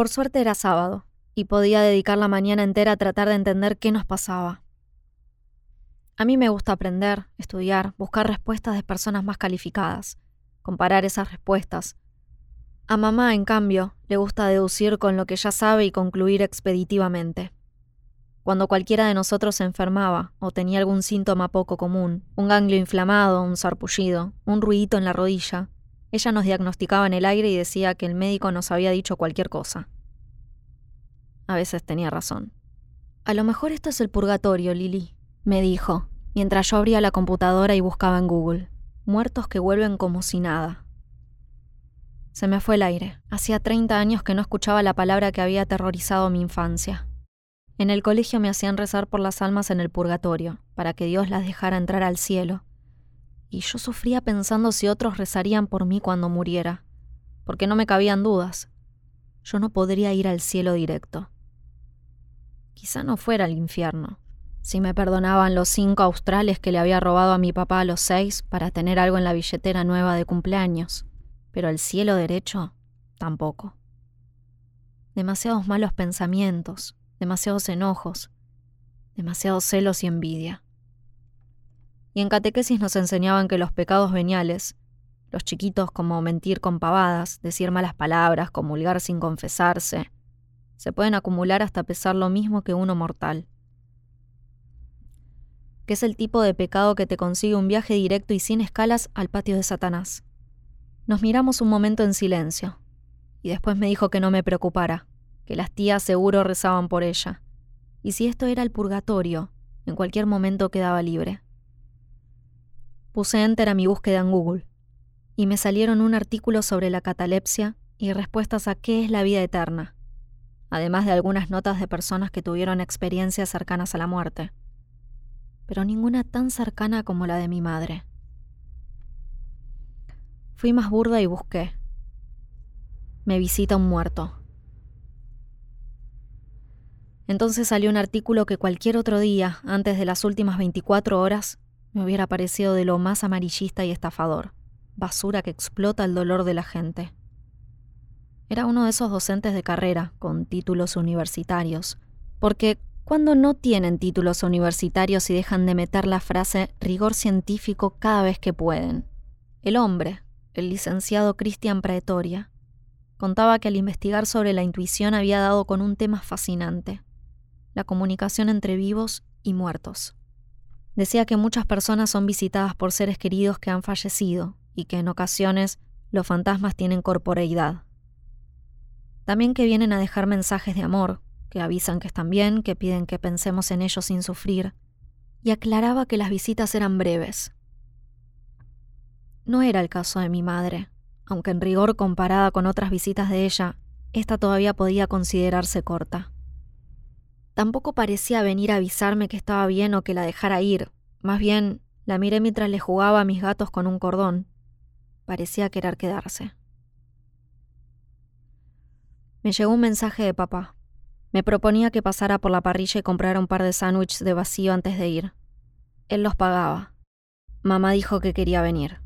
Por suerte era sábado, y podía dedicar la mañana entera a tratar de entender qué nos pasaba. A mí me gusta aprender, estudiar, buscar respuestas de personas más calificadas, comparar esas respuestas. A mamá, en cambio, le gusta deducir con lo que ya sabe y concluir expeditivamente. Cuando cualquiera de nosotros se enfermaba o tenía algún síntoma poco común, un ganglio inflamado, un sarpullido, un ruidito en la rodilla, ella nos diagnosticaba en el aire y decía que el médico nos había dicho cualquier cosa. A veces tenía razón. A lo mejor esto es el purgatorio, Lily, me dijo, mientras yo abría la computadora y buscaba en Google. Muertos que vuelven como si nada. Se me fue el aire. Hacía 30 años que no escuchaba la palabra que había aterrorizado mi infancia. En el colegio me hacían rezar por las almas en el purgatorio, para que Dios las dejara entrar al cielo, y yo sufría pensando si otros rezarían por mí cuando muriera, porque no me cabían dudas. Yo no podría ir al cielo directo. Quizá no fuera al infierno, si me perdonaban los cinco australes que le había robado a mi papá a los seis para tener algo en la billetera nueva de cumpleaños, pero el cielo derecho tampoco. Demasiados malos pensamientos, demasiados enojos, demasiados celos y envidia y en catequesis nos enseñaban que los pecados veniales, los chiquitos como mentir con pavadas, decir malas palabras, comulgar sin confesarse, se pueden acumular hasta pesar lo mismo que uno mortal. Que es el tipo de pecado que te consigue un viaje directo y sin escalas al patio de Satanás. Nos miramos un momento en silencio, y después me dijo que no me preocupara, que las tías seguro rezaban por ella, y si esto era el purgatorio, en cualquier momento quedaba libre. Puse enter a mi búsqueda en Google y me salieron un artículo sobre la catalepsia y respuestas a qué es la vida eterna, además de algunas notas de personas que tuvieron experiencias cercanas a la muerte, pero ninguna tan cercana como la de mi madre. Fui más burda y busqué. Me visita un muerto. Entonces salió un artículo que cualquier otro día, antes de las últimas 24 horas, me hubiera parecido de lo más amarillista y estafador, basura que explota el dolor de la gente. Era uno de esos docentes de carrera con títulos universitarios, porque cuando no tienen títulos universitarios y dejan de meter la frase rigor científico cada vez que pueden. El hombre, el licenciado Cristian Praetoria, contaba que al investigar sobre la intuición había dado con un tema fascinante, la comunicación entre vivos y muertos. Decía que muchas personas son visitadas por seres queridos que han fallecido y que en ocasiones los fantasmas tienen corporeidad. También que vienen a dejar mensajes de amor, que avisan que están bien, que piden que pensemos en ellos sin sufrir, y aclaraba que las visitas eran breves. No era el caso de mi madre, aunque en rigor comparada con otras visitas de ella, esta todavía podía considerarse corta. Tampoco parecía venir a avisarme que estaba bien o que la dejara ir. Más bien, la miré mientras le jugaba a mis gatos con un cordón. Parecía querer quedarse. Me llegó un mensaje de papá. Me proponía que pasara por la parrilla y comprara un par de sándwiches de vacío antes de ir. Él los pagaba. Mamá dijo que quería venir.